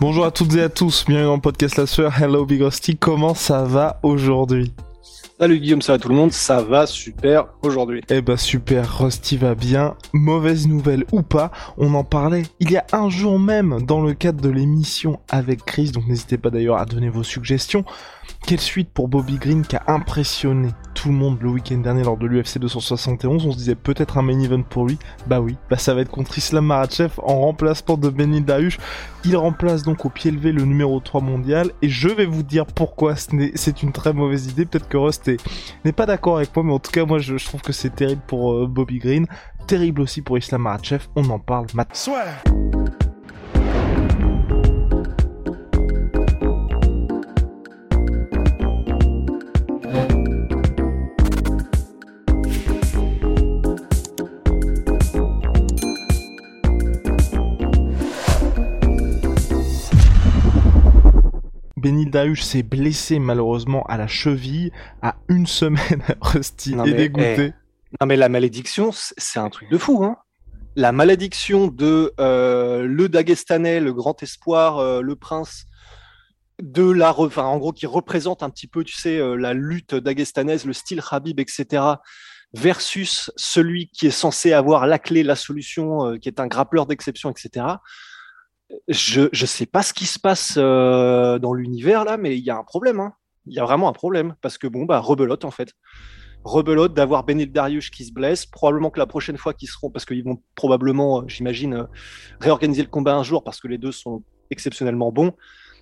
Bonjour à toutes et à tous, bienvenue dans le podcast La Sueur. Hello Big Rusty, comment ça va aujourd'hui? Salut Guillaume, ça va tout le monde, ça va super aujourd'hui. Eh bah super, Rusty va bien. Mauvaise nouvelle ou pas, on en parlait il y a un jour même dans le cadre de l'émission avec Chris, donc n'hésitez pas d'ailleurs à donner vos suggestions. Quelle suite pour Bobby Green qui a impressionné tout le monde le week-end dernier lors de l'UFC 271 On se disait peut-être un main event pour lui. Bah oui, bah ça va être contre Islam Makhachev en remplacement de Benil Dariush. Il remplace donc au pied levé le numéro 3 mondial et je vais vous dire pourquoi c'est une très mauvaise idée. Peut-être que Rust n'est pas d'accord avec moi, mais en tout cas moi je, trouve que c'est terrible pour euh, Bobby Green. Terrible aussi pour Islam Makhachev. On en parle maintenant. Benil Dahush s'est blessé malheureusement à la cheville à une semaine. Rusty est dégoûté. Eh, non mais la malédiction, c'est un truc de fou. Hein la malédiction de euh, le Dagestanais, le grand espoir, euh, le prince de la, enfin, en gros qui représente un petit peu, tu sais, euh, la lutte dagestanaise, le style Habib, etc. Versus celui qui est censé avoir la clé, la solution, qui est un grappleur d'exception, etc je ne sais pas ce qui se passe euh, dans l'univers là, mais il y a un problème. Hein. Il y a vraiment un problème parce que bon, bah rebelote en fait. Rebelote d'avoir Benil Darius qui se blesse. Probablement que la prochaine fois qu'ils seront, parce qu'ils vont probablement, euh, j'imagine, euh, réorganiser le combat un jour parce que les deux sont exceptionnellement bons.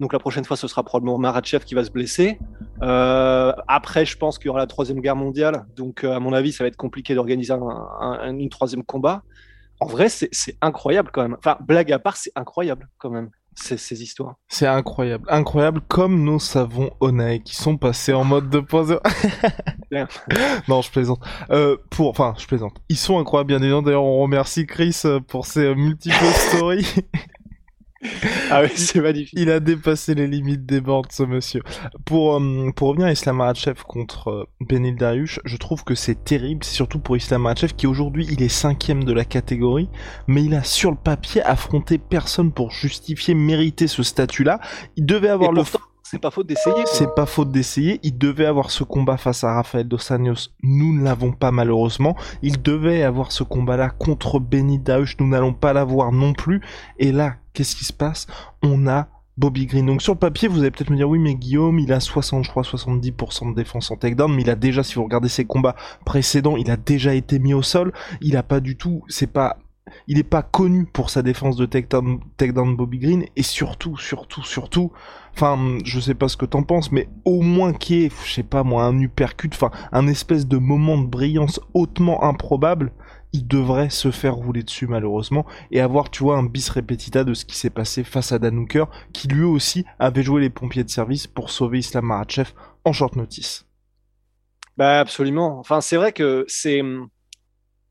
Donc la prochaine fois, ce sera probablement Maratchev qui va se blesser. après, je pense qu'il y aura la troisième guerre mondiale. Donc, à mon avis, ça va être compliqué d'organiser un, une troisième combat en vrai, c'est incroyable quand même. Enfin, blague à part, c'est incroyable quand même. Ces, histoires. C'est incroyable. Incroyable comme nos savons Onae qui sont passés en mode 2.0. non, je plaisante. Euh, pour, enfin, je plaisante. Ils sont incroyables, bien évidemment. D'ailleurs, on remercie Chris euh, pour ses multiples stories. ah oui, c'est magnifique. Il a dépassé les limites des bords, ce monsieur. Pour, euh, pour revenir à Islam Makhachev contre euh, Benil Dariush, je trouve que c'est terrible, surtout pour Islam Makhachev qui aujourd'hui il est cinquième de la catégorie, mais il a sur le papier affronté personne pour justifier, mériter ce statut-là. Il devait avoir le... C'est pas faute d'essayer. C'est pas faute d'essayer. Il devait avoir ce combat face à Rafael Dos Anjos. Nous ne l'avons pas malheureusement. Il devait avoir ce combat-là contre Benny Dauch. Nous n'allons pas l'avoir non plus. Et là, qu'est-ce qui se passe? On a Bobby Green. Donc sur le papier, vous allez peut-être me dire oui, mais Guillaume, il a 60, je crois, 70% de défense en takedown, mais il a déjà, si vous regardez ses combats précédents, il a déjà été mis au sol. Il a pas du tout, c'est pas il n'est pas connu pour sa défense de takedown, takedown Bobby Green et surtout, surtout, surtout, enfin, je sais pas ce que t'en penses, mais au moins qu'il y ait, je sais pas moi, un uppercut, enfin, un espèce de moment de brillance hautement improbable, il devrait se faire rouler dessus malheureusement et avoir, tu vois, un bis repetita de ce qui s'est passé face à Dan qui lui aussi avait joué les pompiers de service pour sauver Islam Makhachev en short notice. Bah absolument. Enfin, c'est vrai que c'est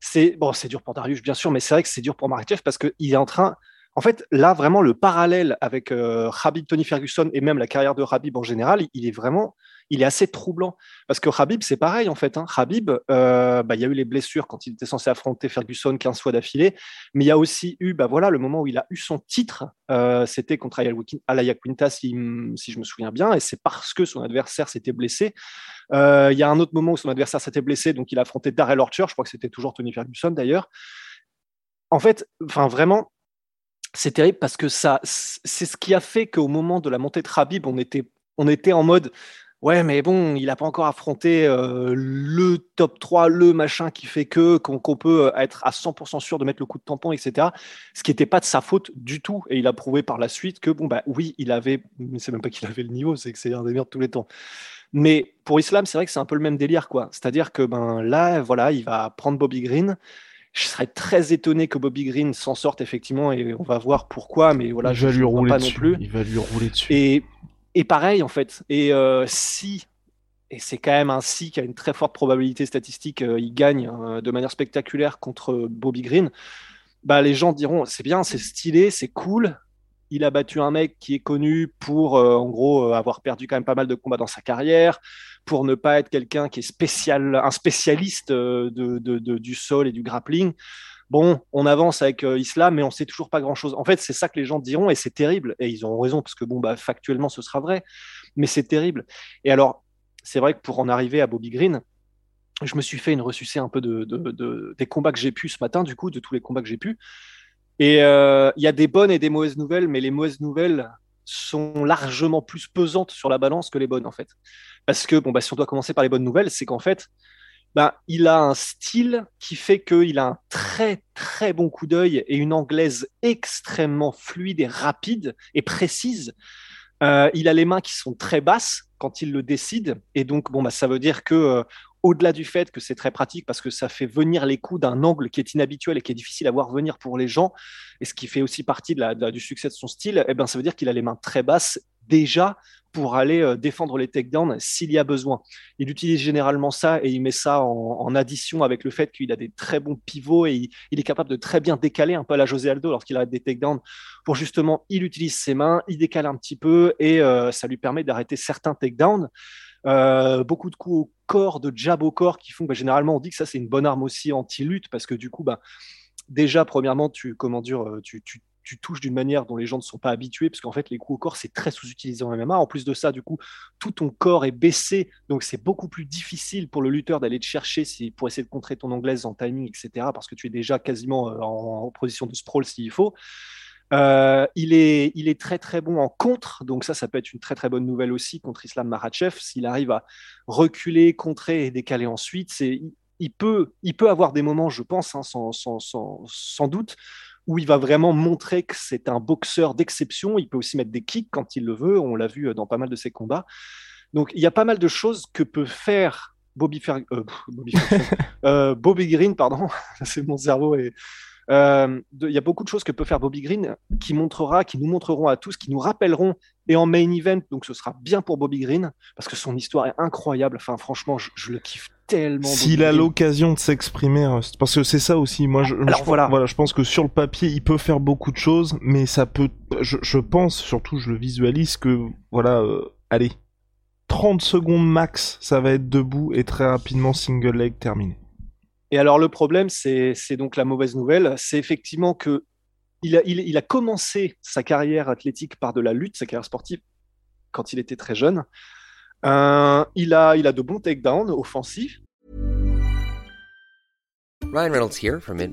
c'est bon, dur pour Darius, bien sûr, mais c'est vrai que c'est dur pour Makhachev parce qu'il est en train. En fait, là, vraiment, le parallèle avec euh, Habib, Tony Ferguson et même la carrière de Habib en général, il est vraiment, il est assez troublant. Parce que Habib, c'est pareil, en fait. Hein. Habib, euh, bah, il y a eu les blessures quand il était censé affronter Ferguson 15 fois d'affilée. Mais il y a aussi eu, bah, voilà, le moment où il a eu son titre, euh, c'était contre Alaya Quinta, si, si, je me souviens bien. Et c'est parce que son adversaire s'était blessé. Euh, il y a un autre moment où son adversaire s'était blessé, donc il a affronté Darrell Archer, je crois que c'était toujours Tony Ferguson d'ailleurs. En fait, enfin vraiment, c'est terrible parce que ça, c'est ce qui a fait qu'au moment de la montée de Habib, on était, on était en mode ouais, mais bon, il n'a pas encore affronté euh, le top 3, le machin qui fait que qu'on peut être à 100% sûr de mettre le coup de tampon, etc. Ce qui n'était pas de sa faute du tout. Et il a prouvé par la suite que bon bah oui, il avait, mais c'est même pas qu'il avait le niveau, c'est que c'est un des meilleurs de tous les temps. Mais pour Islam, c'est vrai que c'est un peu le même délire, quoi. C'est-à-dire que ben là, voilà, il va prendre Bobby Green. Je serais très étonné que Bobby Green s'en sorte effectivement et on va voir pourquoi, mais voilà, il va je, rouler pas dessus. non plus. Il va lui rouler dessus. Et, et pareil, en fait. Et euh, si, et c'est quand même un si qui a une très forte probabilité statistique, euh, il gagne euh, de manière spectaculaire contre Bobby Green, bah, les gens diront c'est bien, c'est stylé, c'est cool. Il a battu un mec qui est connu pour, en gros, avoir perdu quand même pas mal de combats dans sa carrière, pour ne pas être quelqu'un qui est spécial, un spécialiste du sol et du grappling. Bon, on avance avec euh, Islam, mais on sait toujours pas grand-chose. En fait, c'est ça que les gens diront, et c'est terrible. Et ils ont raison, parce que bon, bah, factuellement, ce sera vrai, mais c'est terrible. Et alors, c'est vrai que pour en arriver à Bobby Green, je me suis fait une ressucée un peu de, de- de- des combats que j'ai pu ce matin, du coup, de tous les combats que j'ai pu. Et euh, il y a des bonnes et des mauvaises nouvelles, mais les mauvaises nouvelles sont largement plus pesantes sur la balance que les bonnes, en fait. Parce que, bon, bah, si on doit commencer par les bonnes nouvelles, c'est qu'en fait, bah, il a un style qui fait qu'il a un très très bon coup d'œil et une anglaise extrêmement fluide et rapide et précise. Euh, il a les mains qui sont très basses quand il le décide et donc bon bah ça veut dire que euh, au-delà du fait que c'est très pratique parce que ça fait venir les coups d'un angle qui est inhabituel et qui est difficile à voir venir pour les gens et ce qui fait aussi partie du succès de son style, eh ben ça veut dire qu'il a les mains très basses déjà pour aller euh, défendre les takedowns s'il y a besoin. Il utilise généralement ça et il met ça en, addition avec le fait qu'il a des très bons pivots et il, est capable de très bien décaler un peu la José Aldo lorsqu'il a des takedowns pour justement, il utilise ses mains, il décale un petit peu et euh, ça lui permet d'arrêter certains takedowns. Euh, beaucoup de coups au corps, de jab au corps qui font, bah, généralement on dit que ça c'est une bonne arme aussi anti-lutte parce que du coup, bah, déjà premièrement, tu, comment tu, tu, tu touches d'une manière dont les gens ne sont pas habitués, parce qu'en fait, les coups au corps, c'est très sous-utilisé en MMA. En plus de ça, du coup, tout ton corps est baissé, donc c'est beaucoup plus difficile pour le lutteur d'aller te chercher pour essayer de contrer ton anglaise en timing, etc., parce que tu es déjà quasiment euh, en, position de sprawl s'il faut. Euh, il, est, il est très très bon en contre, donc ça, ça peut être une très très bonne nouvelle aussi contre Islam Makhachev. S'il arrive à reculer, contrer et décaler ensuite, c'est, il, peut, il peut avoir des moments, je pense, hein, sans, sans, sans doute, où il va vraiment montrer que c'est un boxeur d'exception. Il peut aussi mettre des kicks quand il le veut. On l'a vu dans pas mal de ses combats. Donc il y a pas mal de choses que peut faire Bobby, Fer- euh, Bobby. Euh, Bobby Green, pardon, c'est mon cerveau et euh, il y a beaucoup de choses que peut faire Bobby Green qui montrera, qui nous montreront à tous, qui nous rappelleront et en main event, donc ce sera bien pour Bobby Green parce que son histoire est incroyable. Enfin, franchement, je, je le kiffe tellement. S'il a l'occasion de s'exprimer, euh, parce que c'est ça aussi. Moi, je, Alors, je- voilà. je pense que sur le papier, il peut faire beaucoup de choses, mais ça peut. Je, je pense, surtout, je le visualise que, voilà, euh, allez, 30 secondes max, ça va être debout et très rapidement single leg terminé. Et alors le problème, c'est donc la mauvaise nouvelle, c'est effectivement que il a, commencé sa carrière athlétique par de la lutte, sa carrière sportive, quand il était très jeune. Euh, il, a, il a de bons takedowns offensifs. Ryan Reynolds here from Mint.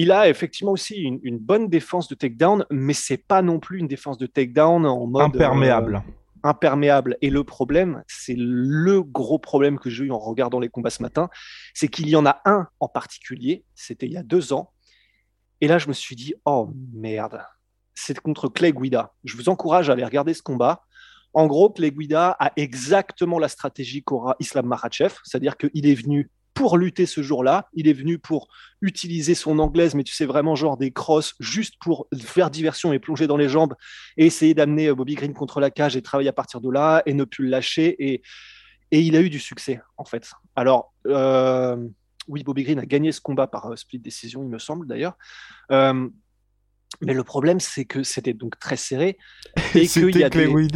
Il a effectivement aussi une, une bonne défense de takedown, mais c'est pas non plus une défense de takedown en mode Imperméable. euh, imperméable. Et le problème, c'est le gros problème que j'ai eu en regardant les combats ce matin, c'est qu'il y en a un en particulier, c'était il y a deux ans. Et là, je me suis dit, oh merde, c'est contre Clay Guida. Je vous encourage à aller regarder ce combat. En gros, Clay Guida a exactement la stratégie qu'aura Islam Makhachev, c'est-à-dire qu'il est venu pour lutter ce jour-là, il est venu pour utiliser son anglaise, mais tu sais vraiment genre des crosses, juste pour faire diversion et plonger dans les jambes et essayer d'amener euh, Bobby Green contre la cage et travailler à partir de là et ne plus le lâcher. Et, et il a eu du succès, en fait. Alors, euh, oui, Bobby Green a gagné ce combat par euh, split décision, il me semble d'ailleurs. Euh, mais le problème, c'est que c'était donc très serré. Et qu'il y a Clay des... Oui.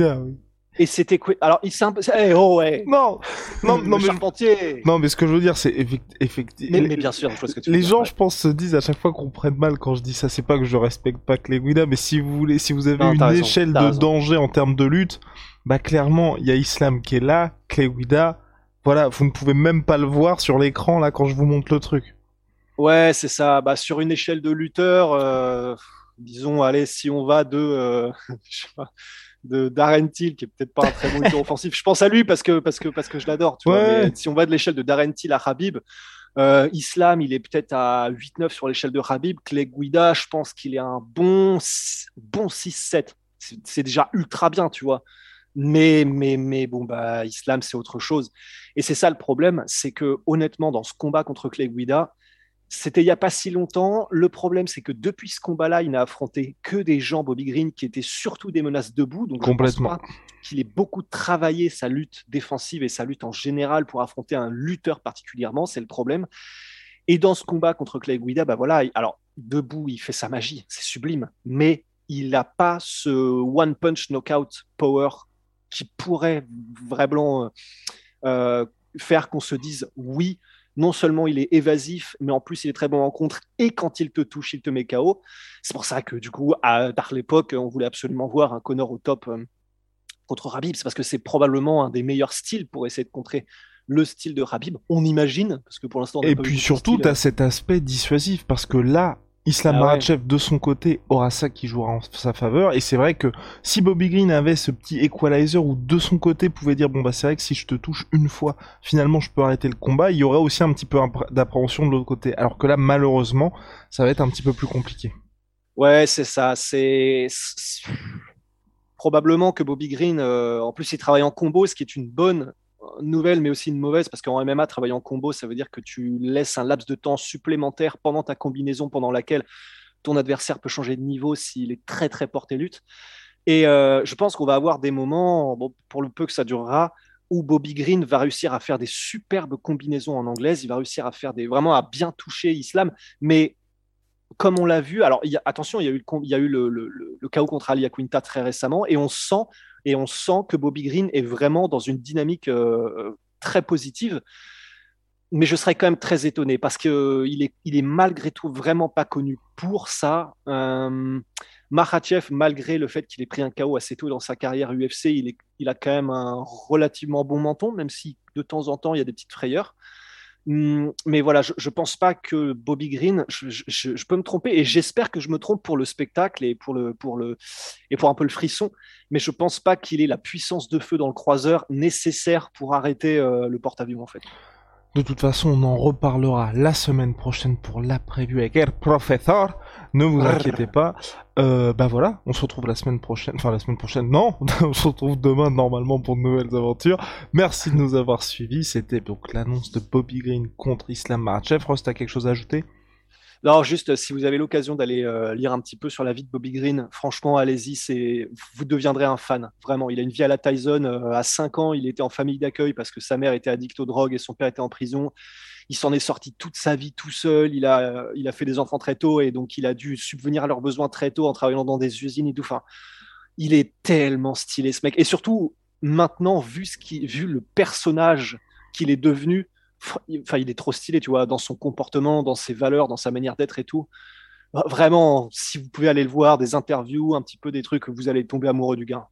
Et c'était quoi? Alors, il s'est un peu. Eh, oh, ouais Non, non, non, mais, Charpentier non, mais ce que je veux dire, c'est effectivement. mais, mais bien sûr, je vois ce que tu veux Les dire, gens, ouais. je pense, se disent à chaque fois qu'on prenne mal quand je dis ça. C'est pas que je respecte pas Clay Guida, mais si vous voulez, si vous avez Non, une raison, échelle de raison. danger en termes de lutte, bah clairement, il y a Islam qui est là, Clay Guida. Voilà, vous ne pouvez même pas le voir sur l'écran là quand je vous montre le truc. Ouais, c'est ça. Bah, sur une échelle de lutteur, euh, disons, allez, si on va de, euh, je sais pas, de Darren Till, qui est peut-être pas un très bon lutteur offensif, je pense à lui parce que, parce que, parce que je l'adore. tu vois, Ouais. si on va de l'échelle de Darren Till à Habib, euh, Islam, il est peut-être à 8-9 sur l'échelle de Habib. Clay Guida, je pense qu'il est un bon, bon 6-7. C'est c'est déjà ultra bien, tu vois. Mais, mais, mais bon, bah, Islam, c'est autre chose. Et c'est ça le problème, c'est que honnêtement, dans ce combat contre Clay Guida, c'était il n'y a pas si longtemps. Le problème, c'est que depuis ce combat-là, il n'a affronté que des gens, Bobby Green, qui étaient surtout des menaces debout. Donc, Complètement. qu'il ait beaucoup travaillé sa lutte défensive et sa lutte en général pour affronter un lutteur particulièrement. C'est le problème. Et dans ce combat contre Clay Guida, bah voilà, alors debout, il fait sa magie, c'est sublime, mais il n'a pas ce one punch knockout power qui pourrait vraiment euh, faire qu'on se dise oui, non seulement il est évasif, mais en plus il est très bon en contre, et quand il te touche, il te met KO. C'est pour ça que du coup, à, l'époque, on voulait absolument voir un Connor au top euh, contre Rabib, c'est parce que c'est probablement un des meilleurs styles pour essayer de contrer le style de Rabib. On imagine, parce que pour l'instant, Et puis surtout, tu as cet aspect dissuasif parce que là, Islam Ah ouais. De son côté aura ça qui jouera en sa faveur. Et c'est vrai que si Bobby Green avait ce petit equalizer ou de son côté pouvait dire bon bah c'est vrai que si je te touche une fois, finalement je peux arrêter le combat, il y aurait aussi un petit peu d'appréhension de l'autre côté. Alors que là, malheureusement, ça va être un petit peu plus compliqué. Ouais, c'est ça. C'est c'est- probablement que Bobby Green, euh, en plus, il travaille en combo, ce qui est une bonne nouvelle, mais aussi une mauvaise, parce qu'en MMA, travailler en combo, ça veut dire que tu laisses un laps de temps supplémentaire pendant ta combinaison, pendant laquelle ton adversaire peut changer de niveau s'il est très très porté lutte. Et euh, je pense qu'on va avoir des moments, pour le peu que ça durera, où Bobby Green va réussir à faire des superbes combinaisons en anglaise, il va réussir à faire des vraiment à bien toucher Islam, mais comme on l'a vu, alors attention, il y a eu le, y a eu le- le chaos contre Ali Quinta très récemment, et on sent et on sent que Bobby Green est vraiment dans une dynamique euh, très positive. Mais je serais quand même très étonné parce que il est, il est malgré tout vraiment pas connu pour ça. Euh, malgré le fait qu'il ait pris un KO assez tôt dans sa carrière UFC, il a quand même un relativement bon menton, même si de temps en temps il y a des petites frayeurs. Hum, Mais voilà, je ne pense pas que Bobby Green, je, je- je- peux me tromper et j'espère que je me trompe pour le spectacle et pour, le, pour, le, et pour un peu le frisson, mais je pense pas qu'il ait la puissance de feu dans le croiseur nécessaire pour arrêter euh, le porte-avions en fait. De toute façon, on en reparlera la semaine prochaine pour la preview avec El Professor. Ne vous inquiétez pas. Euh, bah voilà, on se retrouve la semaine prochaine. Enfin, la semaine prochaine, non. on se retrouve demain normalement pour de nouvelles aventures. Merci de nous avoir suivis. C'était donc l'annonce de Bobby Green contre Islam Makhachev. Ross, t'as quelque chose à ajouter? Non, juste euh, si vous avez l'occasion d'aller euh, lire un petit peu sur la vie de Bobby Green, franchement, allez-y, c'est vous deviendrez un fan. Vraiment, il a une vie à la Tyson. euh, à 5 ans, il était en famille d'accueil parce que sa mère était addict aux drogues et son père était en prison. Il s'en est sorti toute sa vie tout seul. Il a, il a fait des enfants très tôt et donc il a dû subvenir à leurs besoins très tôt en travaillant dans des usines et tout. Enfin, il est tellement stylé ce mec. Et surtout, maintenant, vu, ce qui, vu le personnage qu'il est devenu, enfin, il est trop stylé, tu vois, dans son comportement, dans ses valeurs, dans sa manière d'être et tout. Bah, Vraiment, si vous pouvez aller le voir, des interviews, un petit peu des trucs, vous allez tomber amoureux du gars.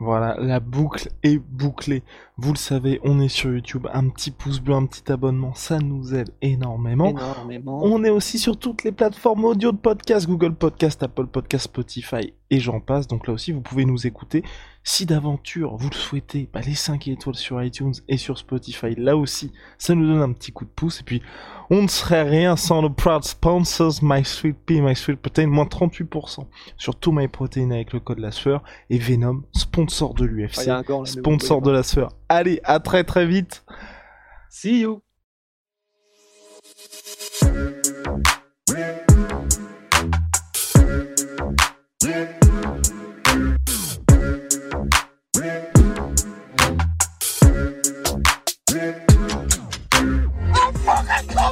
Voilà, la boucle est bouclée. Vous le savez, on est sur YouTube. Un petit pouce bleu, un petit abonnement, ça nous aide énormément. Énormément. On est aussi sur toutes les plateformes audio de podcast, Google Podcast, Apple Podcast, Spotify et j'en passe. Donc là aussi, vous pouvez nous écouter. Si d'aventure vous le souhaitez, bah, les 5 étoiles sur iTunes et sur Spotify, là aussi, ça nous donne un petit coup de pouce. Et puis, on ne serait rien sans nos proud sponsors, My Sweet Pea, My Sweet Protein, moins 38% sur tout My Protein avec le code la sueur et Venom, sponsor de l'UFC, vous sponsor de la sueur. Allez, à très très vite. See you.